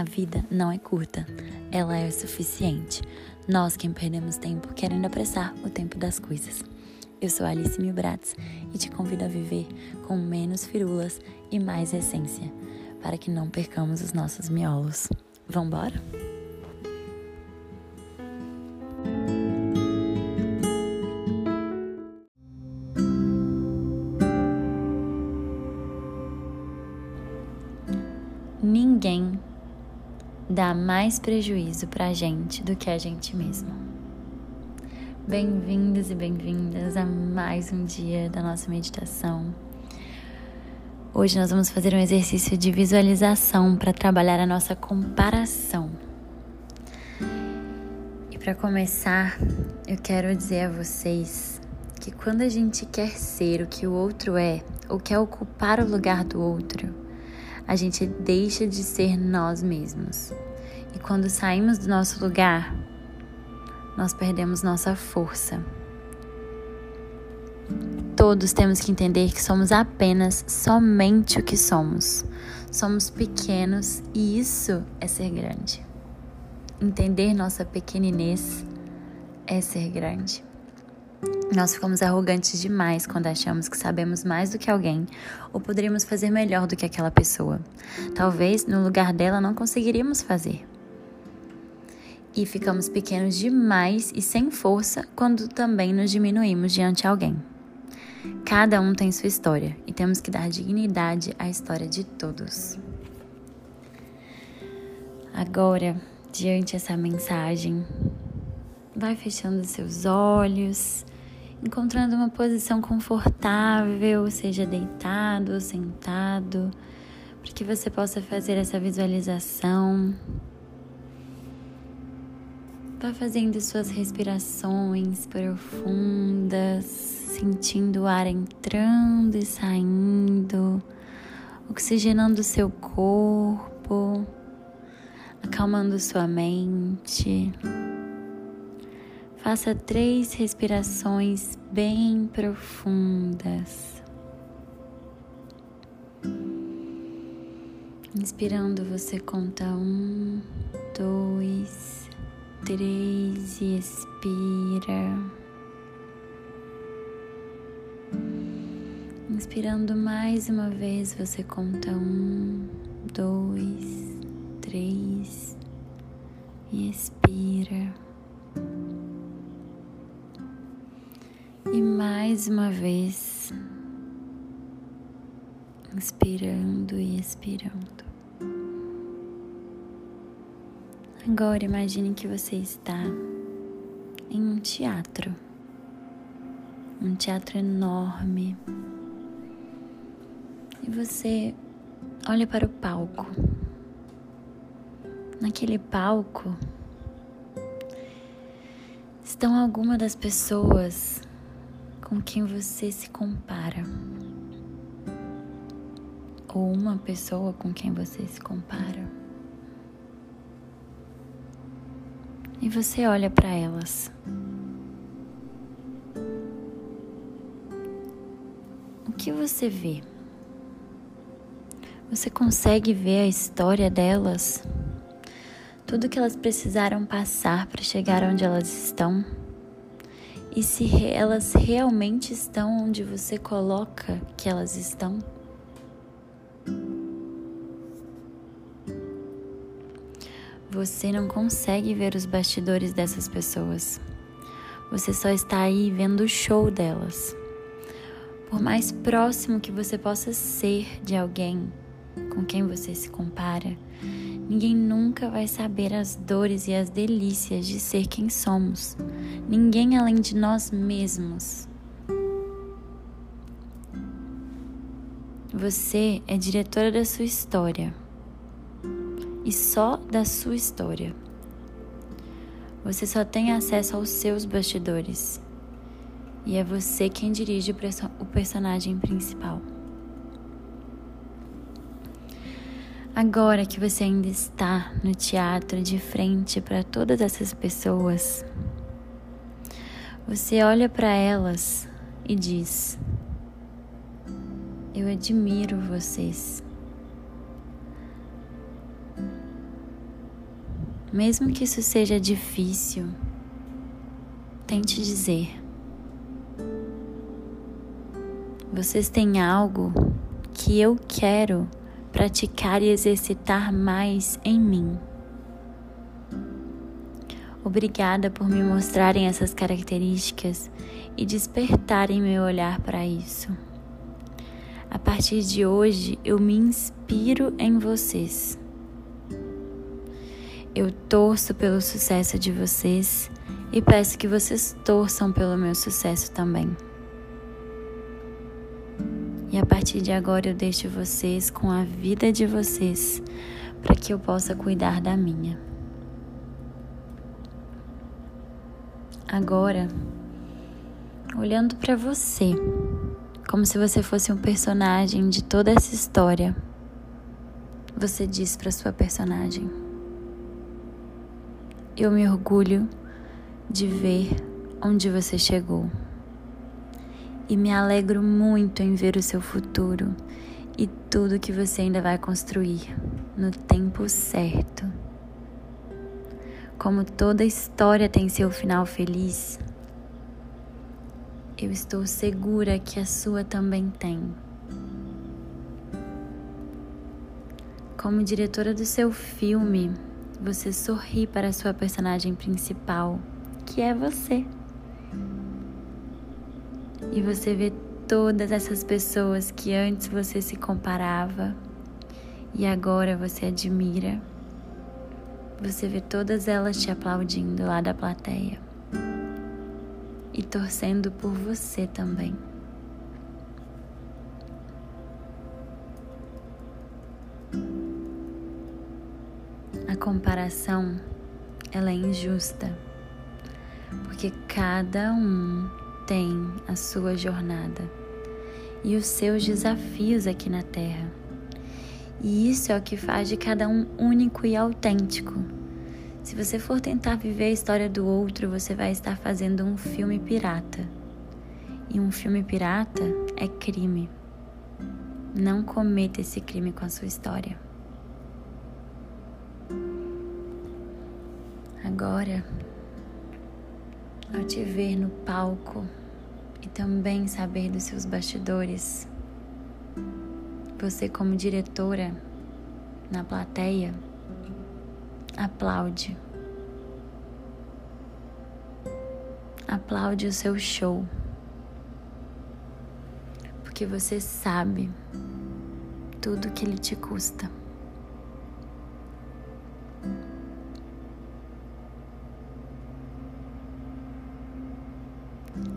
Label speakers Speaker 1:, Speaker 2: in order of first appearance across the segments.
Speaker 1: A vida não é curta, ela é o suficiente. Nós quem perdemos tempo querendo apressar o tempo das coisas. Eu sou Alice Milbratz e te convido a viver com menos firulas e mais essência, para que não percamos os nossos miolos. Vambora? Mais prejuízo pra gente do que a gente mesmo. Bem-vindos e bem-vindas a mais um dia da nossa meditação. Hoje nós vamos fazer um exercício de visualização para trabalhar a nossa comparação. E para começar, eu quero dizer a vocês que quando a gente quer ser o que o outro é, ou quer ocupar o lugar do outro, a gente deixa de ser nós mesmos. E quando saímos do nosso lugar, nós perdemos nossa força. Todos temos que entender que somos apenas somente o que somos. Somos pequenos e isso é ser grande. Entender nossa pequeninez é ser grande. Nós ficamos arrogantes demais quando achamos que sabemos mais do que alguém ou poderíamos fazer melhor do que aquela pessoa. Talvez no lugar dela não conseguiríamos fazer e ficamos pequenos demais e sem força quando também nos diminuímos diante de alguém. Cada um tem sua história e temos que dar dignidade à história de todos. Agora, diante dessa mensagem, vai fechando seus olhos, encontrando uma posição confortável, seja deitado ou sentado, para que você possa fazer essa visualização Vá fazendo suas respirações profundas, sentindo o ar entrando e saindo, oxigenando seu corpo, acalmando sua mente. Faça três respirações bem profundas. Inspirando, você conta um, dois, três e expira. Inspirando mais uma vez, você conta um, dois, três e expira. E mais uma vez, inspirando e expirando. Agora imagine que você está em um teatro, um teatro enorme, e você olha para o palco. Naquele palco estão algumas das pessoas com quem você se compara, ou uma pessoa com quem você se compara. E você olha para elas. O que você vê? Você consegue ver a história delas? Tudo que elas precisaram passar para chegar onde elas estão? E se elas realmente estão onde você coloca que elas estão? Você não consegue ver os bastidores dessas pessoas. Você só está aí vendo o show delas. Por mais próximo que você possa ser de alguém com quem você se compara, ninguém nunca vai saber as dores e as delícias de ser quem somos. Ninguém além de nós mesmos. Você é diretora da sua história e só da sua história. Você só tem acesso aos seus bastidores e é você quem dirige o personagem principal. Agora que você ainda está no teatro de frente para todas essas pessoas, você olha para elas e diz: Eu admiro vocês. Mesmo que isso seja difícil, tente dizer. Vocês têm algo que eu quero praticar e exercitar mais em mim. Obrigada por me mostrarem essas características e despertarem meu olhar para isso. A partir de hoje, eu me inspiro em vocês. Torço pelo sucesso de vocês e peço que vocês torçam pelo meu sucesso também. E a partir de agora eu deixo vocês com a vida de vocês para que eu possa cuidar da minha. Agora, olhando para você, como se você fosse um personagem de toda essa história, você diz para sua personagem: Eu me orgulho de ver onde você chegou e me alegro muito em ver o seu futuro e tudo que você ainda vai construir no tempo certo. Como toda história tem seu final feliz, eu estou segura que a sua também tem. Como diretora do seu filme, você sorri para a sua personagem principal, que é você. E você vê todas essas pessoas que antes você se comparava e agora você admira. Você vê todas elas te aplaudindo lá da plateia e torcendo por você também. A comparação ela é injusta, porque cada um tem a sua jornada e os seus desafios aqui na Terra. E isso é o que faz de cada um único e autêntico. Se você for tentar viver a história do outro, você vai estar fazendo um filme pirata. E um filme pirata é crime. Não cometa esse crime com a sua história. Agora, ao te ver no palco, e também saber dos seus bastidores. Você, como diretora, na plateia, aplaude. Aplaude o seu show. Porque você sabe tudo que ele te custa.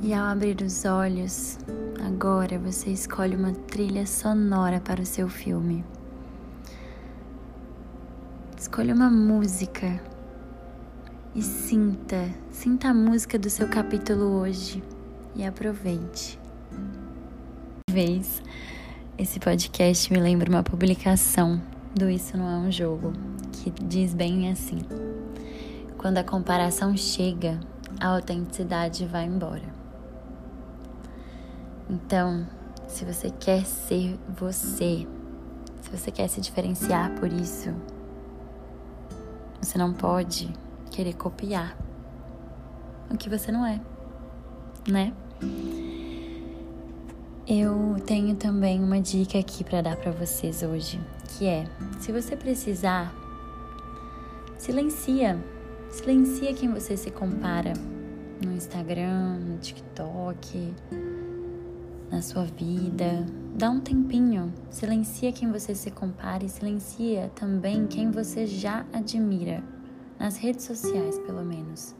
Speaker 1: E ao abrir os olhos, agora você escolhe uma trilha sonora para o seu filme. Escolha uma música e sinta, sinta a música do seu capítulo hoje e aproveite. Vez esse podcast me lembra uma publicação do Isso Não É um Jogo, que diz bem assim: Quando a comparação chega, a autenticidade vai embora. Então, se você quer ser você, se você quer se diferenciar por isso, você não pode querer copiar o que você não é, né? Eu tenho também uma dica aqui para dar para vocês hoje, que é: se você precisar, silencia, silencia quem você se compara no Instagram, no TikTok, na sua vida. Dá um tempinho, silencia quem você se compara e silencia também quem você já admira, nas redes sociais pelo menos.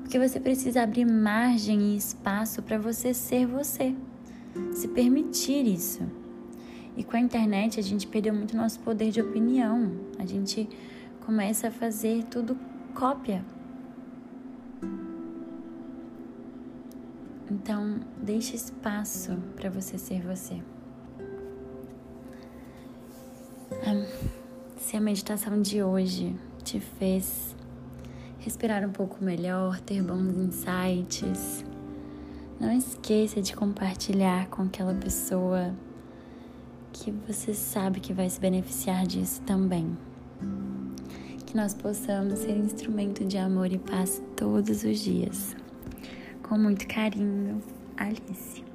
Speaker 1: Porque você precisa abrir margem e espaço para você ser você, se permitir isso. E com a internet a gente perdeu muito nosso poder de opinião, a gente começa a fazer tudo cópia Então, deixe espaço para você ser você. Se a meditação de hoje te fez respirar um pouco melhor, ter bons insights, não esqueça de compartilhar com aquela pessoa que você sabe que vai se beneficiar disso também. que nós possamos ser instrumento de amor e paz todos os dias. Com muito carinho, Alice.